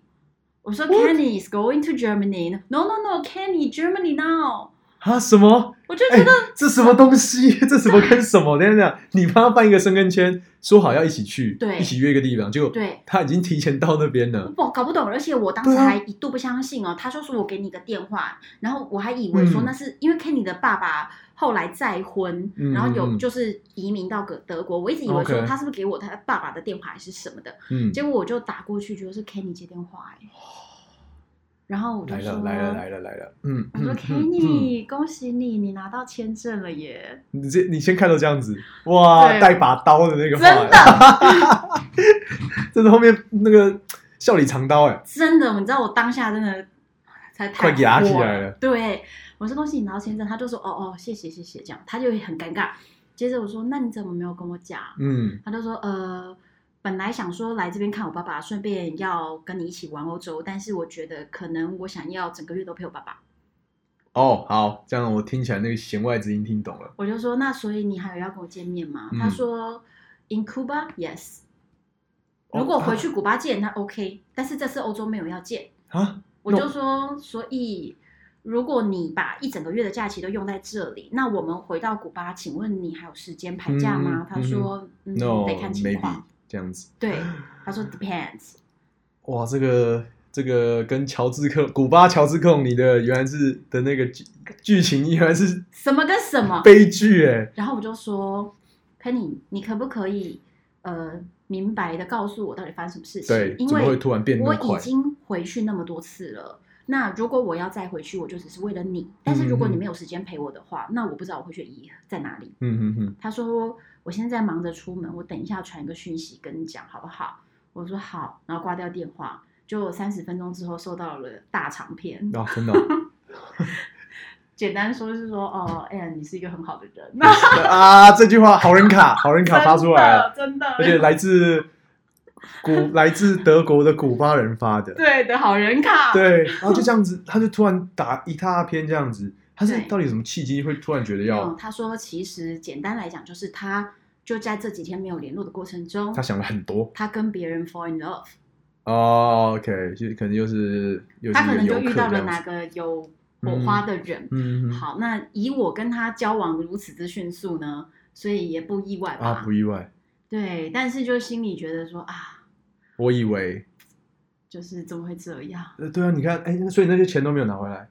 我说 Kenny is going to Germany. No no no, Kenny Germany now. 啊，什么？哎我就觉得、，这什么东西？<laughs> 这什么跟什么？等一下等，你帮他办一个生根签，说好要一起去，对一起约一个地方，就对，他已经提前到那边了。我搞不懂，而且我当时还一度不相信哦。他就说我给你个电话，然后我还以为说嗯那是、因为 Kenny 的爸爸后来再婚，嗯然后有就是移民到德德国，我一直以为说他是不是给我他爸爸的电话还是什么的，嗯，结果我就打过去，觉得是 Kenny 接电话哎、然后我就说来了来了来了来了，嗯，我说 Kenny，、恭喜你，你拿到签证了耶！你这你先看到这样子，哇，对。带把刀的那个话，真的，<laughs> 真的后面那个笑里藏刀哎，真的，你知道我当下真的才太快压起火来了。对，我说恭喜你拿到签证，他就说哦哦，谢谢谢谢，这样他就很尴尬。接着我说那你怎么没有跟我讲？嗯他就说呃，本来想说来这边看我爸爸，顺便要跟你一起玩欧洲，但是我觉得可能我想要整个月都陪我爸爸。哦好，这样我听起来那个弦外之音听懂了，我就说那所以你还有要跟我见面吗？嗯他说 In Cuba, yes。哦如果回去古巴见，那 OK，但是这次欧洲没有要见。啊，我就说，所以如果你把一整个月的假期都用在这里，那我们回到古巴，请问你还有时间排假吗？嗯他说，嗯，no 得看情况。这样子，对，<laughs> 他说 depends。哇，这个这个跟乔治克古巴乔治克隆尼的原来是的那个剧剧情原来是什么跟什么？悲剧哎，然后我就说，Penny，你可不可以呃明白的告诉我到底发生什么事情？对，因为突然变我已？经回去那么多次了。那如果我要再回去，我就只是为了你。但是如果你没有时间陪我的话，那我不知道我会去的意义在哪里。嗯嗯嗯，他说我现在忙着出门，我等一下传一个讯息跟你讲好不好？我说好，然后挂掉电话。就三十分钟之后收到了大长篇，啊，真的哦 <laughs> 简单说是说哦，哎呀，你是一个很好的人，<laughs> 啊，这句话好人卡，好人卡 <laughs> 发出来了，真的，而且来自古 <laughs> 来自德国的古巴人发的，对的好人卡，对，然后就这样子，<laughs> 他就突然打一大篇这样子，他是对。到底有什么契机会突然觉得要？他说其实简单来讲，就是他就在这几天没有联络的过程中他，想了很多。他跟别人 fall in love，哦，OK，就可能又是又是他可能就遇到了哪个有火花的人。嗯，嗯。好，那以我跟他交往如此之迅速呢，所以也不意外吧？啊，不意外，对，但是就心里觉得说啊，我以为，就是怎么会这样？呃，对啊，你看，哎，所以那些钱都没有拿回来，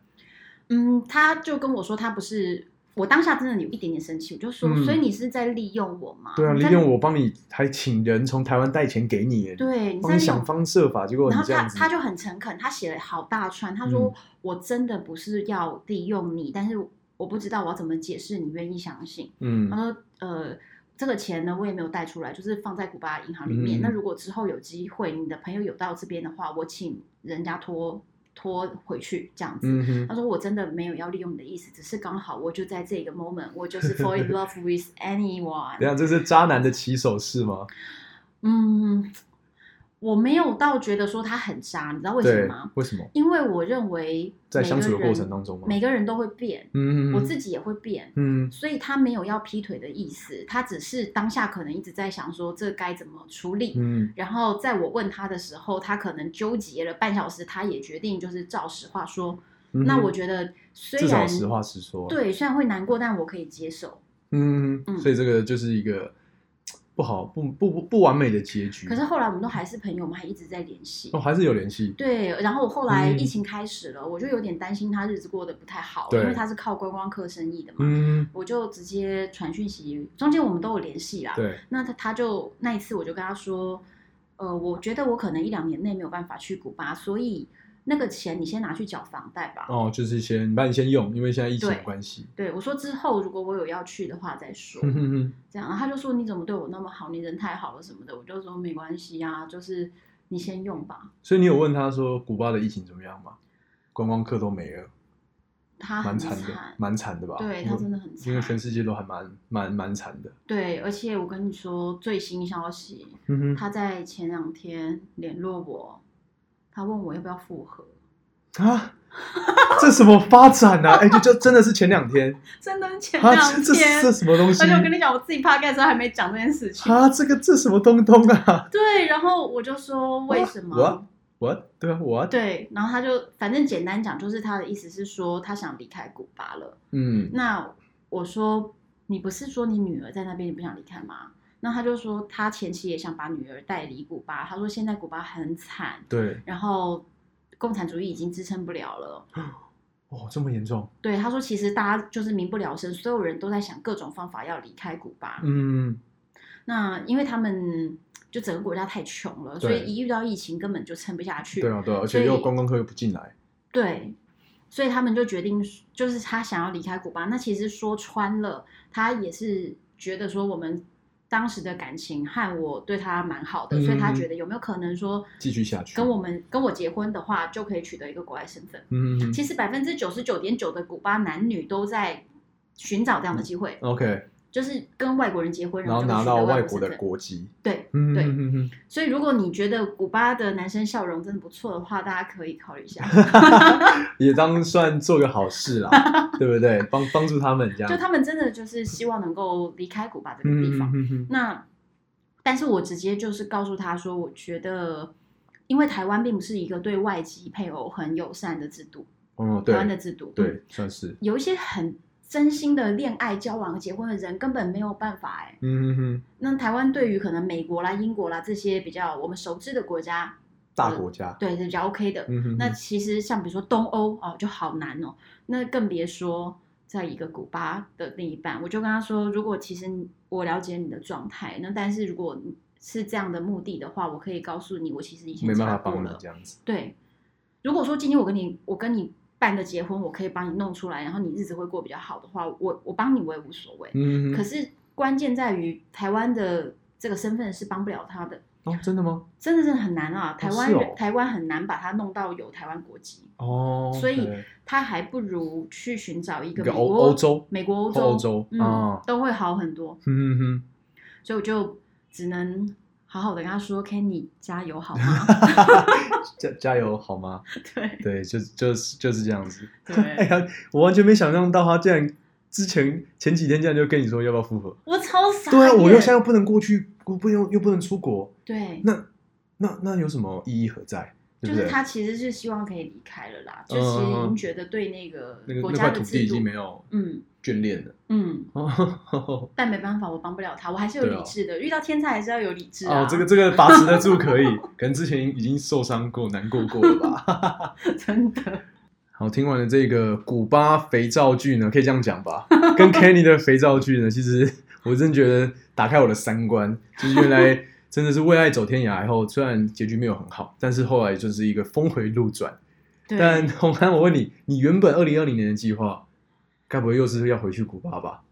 嗯，他就跟我说他不是，我当下真的有一点点生气，我就说，嗯所以你是在利用我吗？对啊，你在利用我帮你，还请人从台湾带钱给你，哎，对，你帮你想在利用。方设法，结果然后他他就很诚恳，他写了好大串，他说、嗯我真的不是要利用你，但是我不知道我要怎么解释，你愿意相信。嗯他说呃。这个钱呢，我也没有带出来，就是放在古巴银行里面。嗯那如果之后有机会，你的朋友有到这边的话，我请人家拖拖回去这样子。嗯，他说：“我真的没有要利用你的意思，只是刚好我就在这个 moment，我就是 fall in love with <laughs> anyone。等一下这是渣男的起手式吗？嗯，我没有到觉得说他很渣，你知道为什对么吗？，为什么？因为我认为在相处的过程当中每个人都会变，嗯，我自己也会变，嗯所以他没有要劈腿的意思，他只是当下可能一直在想说这该怎么处理。嗯然后在我问他的时候，他可能纠结了半小时，他也决定就是照实话说。嗯，那我觉得虽然实话实说，，对，虽然会难过，但我可以接受。嗯，嗯所以这个就是一个不好不不不不完美的结局。可是后来我们都还是朋友，我们还一直在联系。哦，还是有联系，对，然后我后来嗯疫情开始了，我就有点担心他日子过得不太好，因为他是靠观光客生意的嘛。嗯，我就直接传讯息，中间我们都有联系啦。对，那他他就那一次我就跟他说，呃，我觉得我可能一两年内没有办法去古巴，所以那个钱你先拿去缴房贷吧。哦，就是先你把你先用，因为现在疫情的对关系。对我说之后如果我有要去的话再说，哼哼哼，这样，然后他就说你怎么对我那么好，你人太好了什么的，我就说没关系啊，就是你先用吧。所以你有问他说古巴的疫情怎么样吗？观光客都没了，他很蛮惨的，蛮惨的吧？对他真的很惨因为全世界都还蛮蛮蛮惨的。对，而且我跟你说最新消息，嗯，他在前两天联络我，他问我要不要复合，啊，这什么发展啊？哎、就就真的是前两天 <laughs> 真的是前啊，两天，这什么东西而且我跟你讲，我自己趴盖的时候还没讲这件事情。啊？这个这什么东东啊？对，然后我就说为什么？我我对啊，我对，然后他就反正简单讲，就是他的意思是说他想离开古巴了。嗯那我说你不是说你女儿在那边你不想离开吗？那他就说他前期也想把女儿带离古巴，他说现在古巴很惨，对然后共产主义已经支撑不了了。哦，这么严重？对，他说其实大家就是民不聊生，所有人都在想各种方法要离开古巴。嗯那因为他们就整个国家太穷了，所以一遇到疫情根本就撑不下去。对啊对啊，而且又观光客又不进来，对，所以他们就决定，就是他想要离开古巴。那其实说穿了，他也是觉得说我们当时的感情和我对他蛮好的，嗯所以他觉得有没有可能说继续下去。跟我们跟我结婚的话，就可以取得一个国外身份。嗯。其实百分之九十九点九的古巴男女都在寻找这样的机会，OK，就是跟外国人结婚，然后拿到外国的。国籍，对，嗯对所以如果你觉得古巴的男生笑容真的不错的话，大家可以考虑一下。<laughs> 嗯也当算做个好事啦，对不对？帮帮助他们这样，就他们真的就是希望能够离开古巴这个地方。那，但是我直接就是告诉他说，我觉得，因为台湾并不是一个对外籍配偶很友善的制度，哦，台湾的制度，嗯对，算是，有一些很真心的恋爱、交往、结婚的人根本没有办法哎。嗯哼哼，那台湾对于可能美国啦、英国啦这些比较我们熟知的国家，大国家，对是比较 OK 的。嗯哼哼那其实像比如说东欧哦，就好难哦。那更别说在一个古巴的另一半，我就跟他说，如果其实我了解你的状态，那但是如果是这样的目的的话，我可以告诉你，我其实以前没办法帮你。这样子，对，如果说今天我跟你我跟你办个结婚，我可以帮你弄出来，然后你日子会过比较好的话，我我帮你我也无所谓。嗯，可是关键在于台湾的这个身份是帮不了他的。哦，真的吗？真的是很难啊！台湾台湾很难把他弄到有台湾国籍。哦，所以他还不如去寻找一个欧美国、欧洲美国、欧洲、欧洲嗯，哦都会好很多。嗯哼哼，所以我就只能好好的跟他说：“Kenny，加油好吗 <laughs> 加加油好吗？？” <laughs> 对对，就就是就是这样子。对哎对，呀，我完全没想象到他竟然之前前几天竟然就跟你说要不要复合。我超傻对啊，我又现在又不能过去，不不又又不能出国，对，那那那有什么意义何在？就是他其实是希望可以离开了啦，就嗯其实已觉得对那个那个国那块土地已家的制度经没有嗯眷恋了。嗯，哦，但没办法，我帮不了他，我还是有理智的。遇到天才还是要有理智啊。哦，这个这个把持得住可以，<laughs> 可能之前已经受伤过、难过过了吧。<laughs> 真的，好，听完了这个古巴肥皂剧呢，可以这样讲吧？<laughs> 跟 Kenny 的肥皂剧呢，其实我真觉得打开我的三观，就是原来真的是为爱走天涯。然后虽然结局没有很好，但是后来就是一个峰回路转。但 <laughs> 红安，我问你，你原本二零二零年的计划，该不会又是要回去古巴吧？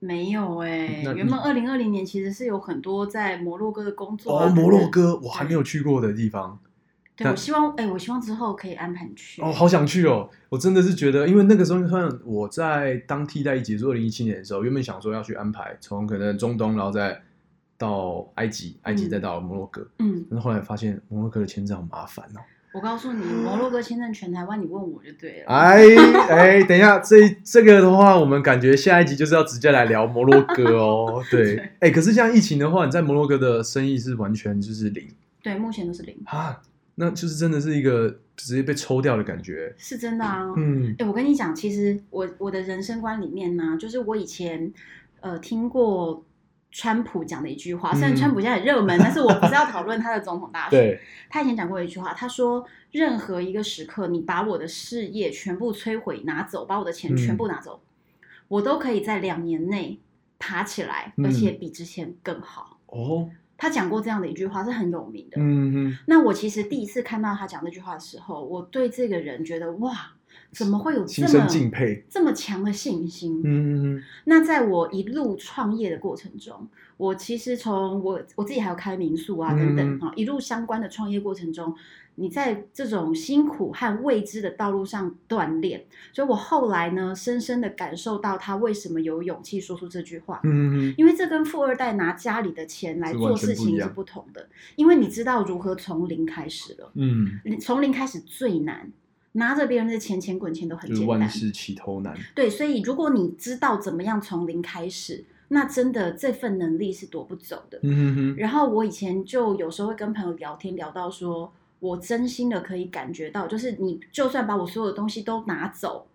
没有哎、那原本二零二零年其实是有很多在摩洛哥的工作、啊。哦，摩洛。哥，我还没有去过的地方。对，我希望哎、我希望之后可以安排你去。哦，好想去哦！我真的是觉得，因为那个时候算我在当替代役结束二零一七年的时候，原本想说要去安排从可能中东，然后再到埃及，埃及嗯再到摩洛哥，嗯，但是后来发现摩洛哥的签证好麻烦哦。我告诉你，摩洛哥签证全台湾，你问我就对了。哎哎，等一下，这这个的话，我们感觉下一集就是要直接来聊摩洛哥哦。<laughs> 对，哎，可是像疫情的话，你在摩洛哥的生意是完全就是零对，目前都是零，啊，那就是真的是一个直接被抽掉的感觉。是真的啊。嗯哎、我跟你讲，其实我我的人生观里面呢，就是我以前呃听过川普讲的一句话，虽然嗯川普现在很热门，<laughs> 但是我不是要讨论他的总统大选。他以前讲过一句话，他说：“任何一个时刻，你把我的事业全部摧毁拿走，把我的钱嗯全部拿走，我都可以在两年内爬起来，嗯而且比之前更好。哦，他讲过这样的一句话，是很有名的。嗯嗯，那我其实第一次看到他讲这句话的时候，我对这个人觉得哇，怎么会有这么敬佩。这么强的信心？嗯嗯嗯，那在我一路创业的过程中，我其实从我我自己还有开民宿啊等等嗯啊、一路相关的创业过程中，你在这种辛苦和未知的道路上锻炼，所以我后来呢，深深的感受到他为什么有勇气说出这句话。嗯嗯嗯，因为这跟富二代拿家里的钱来做事情是不同的，因为你知道如何从零开始了，嗯，从零开始最难，拿着别人的钱钱滚钱都很就是简单万，事起头难。对，所以如果你知道怎么样从零开始，那真的这份能力是夺不走的。嗯嗯嗯，然后我以前就有时候会跟朋友聊天，聊到说，我真心的可以感觉到，就是你就算把我所有的东西都拿走，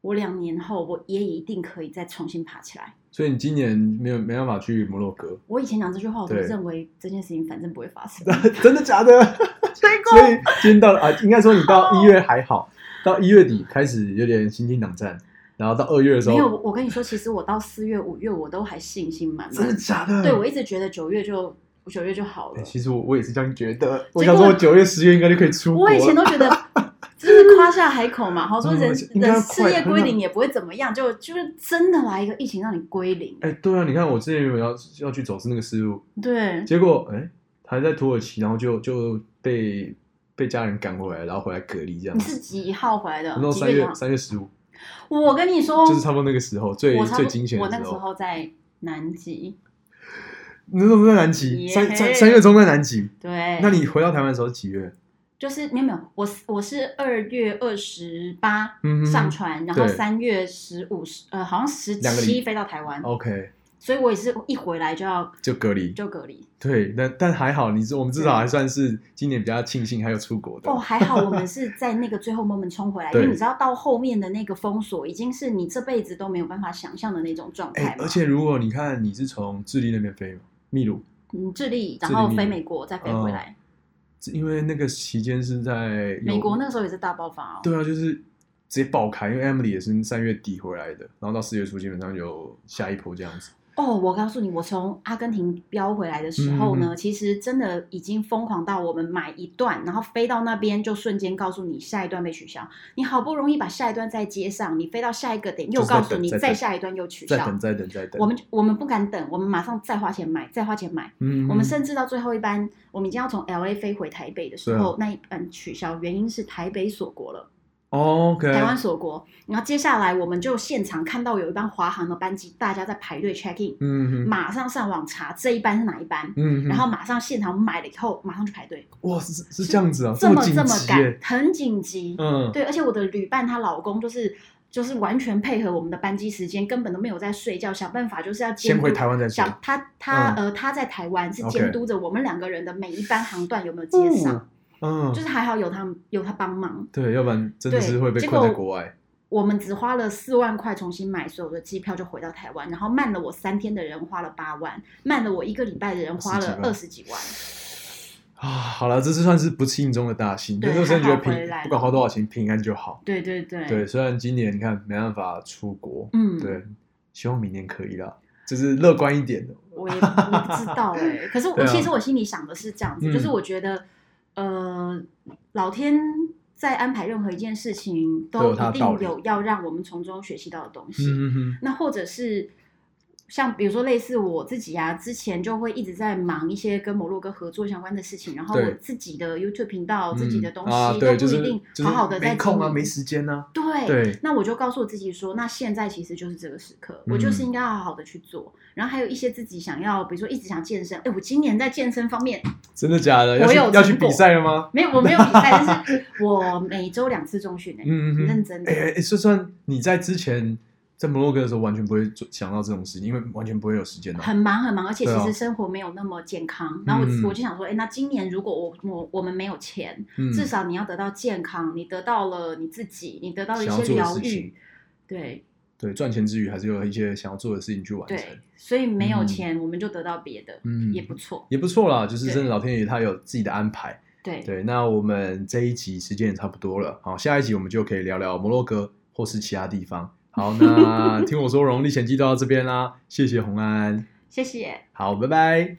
我两年后我也一定可以再重新爬起来。所以你今年没有没办法去摩洛哥，我以前讲这句话，我都对认为这件事情反正不会发生。<laughs> 真的假的？<laughs> 所所以今天到了啊，应该说你到一月还好，到一月底开始有点心惊胆战，然后到二月的时没有，候，我跟你说，其实我到四月、五月我都还信心满满真的。假的？对，我一直觉得九月就九月就好了哎。其实我我也是这样觉得，我想说我九月、十月应该就可以出国。我以前都觉得 <laughs> 就是夸下海口嘛，好说人嗯人事业归零也不会怎么样，就就是真的来一个疫情让你归零。哎，对啊，你看我之前原本要要去走私那个思路，对，结果哎还在土耳其，然后就就被被家人赶回来，然后回来隔离这样你是。几号回来的然后？三月？三月十五，我跟你说，就是差不多那个时候最最惊险我那个时的时候。在南极，你那时候在南极，三三三月中在南极。对，那你回到台湾的时候是几月？就是没有没有，我是我是二月二十八上船，然后对三月十五十呃好像十七飞到台湾，OK，所以我也是一回来就要就隔离。就隔离。对，但但还好，你我们至少还算是今年比较庆幸还有出国的。哦，还好我们是在那个最后 moment 冲回来，<laughs> 因为你知道到后面的那个封锁已经是你这辈子都没有办法想象的那种状态。而且如果你看你是从智利那边飞嘛，秘鲁，嗯，智利，然后飞美国再飞回来，因为那个期间是在美国那个时候也是大爆发哦。对啊，就是直接爆开，因为 Emily 也是三月底回来的，然后到四月初基本上有下一波这样子。哦，我告诉你，我从阿根廷飙回来的时候呢，嗯其实真的已经疯狂到我们买一段，然后飞到那边就瞬间告诉你下一段被取消。你好不容易把下一段再接上，你飞到下一个点又告诉你再下一段又取消再等，。再等，再等。我们我们不敢等，我们马上再花钱买，再花钱买。嗯，我们甚至到最后一班，我们已经要从 L A 飞回台北的时候，对那一班取消，原因是台北锁国了，哦 OK，台湾锁国。然后接下来我们就现场看到有一班华航的班机，大家在排队 check in，、嗯哼，马上上网查这一班是哪一班，嗯哼，然后马上现场买了以后，马上去排队，哇是是这样子啊，这么紧这么赶急，，很紧急。嗯，对，而且我的旅伴她老公就是。就是完全配合我们的班机时间，根本都没有在睡觉，想办法就是要监督先回台湾再想他他、嗯。呃他在台湾是监督着我们两个人的每一班航段有没有接上，嗯，就是还好有他有他帮忙。对，要不然真的是会被结困在果国外。我们只花了四万块重新买所有的机票就回到台湾，然后慢了我三天的人花了八万，慢了我一个礼拜的人花了二十几万。啊，好了，这是算是不幸中的大幸。对但是我真的觉得平，不管花多少钱，平安就好。对对对对，虽然今年你看没办法出国，嗯，对，希望明年可以啦，就是乐观一点的。我也我不知道哎、可是我、<laughs> 啊其实我心里想的是这样子，嗯就是我觉得呃，老天在安排任何一件事情，都一定有要让我们从中学习到的东西。嗯哼那或者是像比如说类似我自己啊，之前就会一直在忙一些跟摩洛哥合作相关的事情，然后我自己的 YouTube 频道、自己的东啊，西都不一定好好的在没空啊，没时间啊。对对那我就告诉我自己说，那现在其实就是这个时刻，我就是嗯应该好好的去做。然后还有一些自己想要，比如说一直想健身，哎，我今年在健身方面 <laughs> 真的假的？我有要去比赛了吗？没有，我没有比赛，但是 <laughs> 我每周两次中训诶，嗯嗯嗯很认真的。哎、哎，就算你在之前在摩洛哥的时候，完全不会做想到这种事情，因为完全不会有时间的。很忙很忙，而且其实生活没有那么健康。然后嗯我我就想说，哎，那今年如果我我我们没有钱，嗯至少你要得到健康，你得到了你自己，你得到了一些疗愈，对对赚钱之余，还是有一些想要做的事情去完成。对，所以没有嗯钱我们就得到别的，嗯也不错。也不错啦，就是真的老天爷他有自己的安排。对，对，那我们这一集时间也差不多了，好，下一集我们就可以聊聊摩洛哥或是其他地方。好，那听我说《荣历险记》就到这边啦，谢谢红安，谢谢。好，拜拜。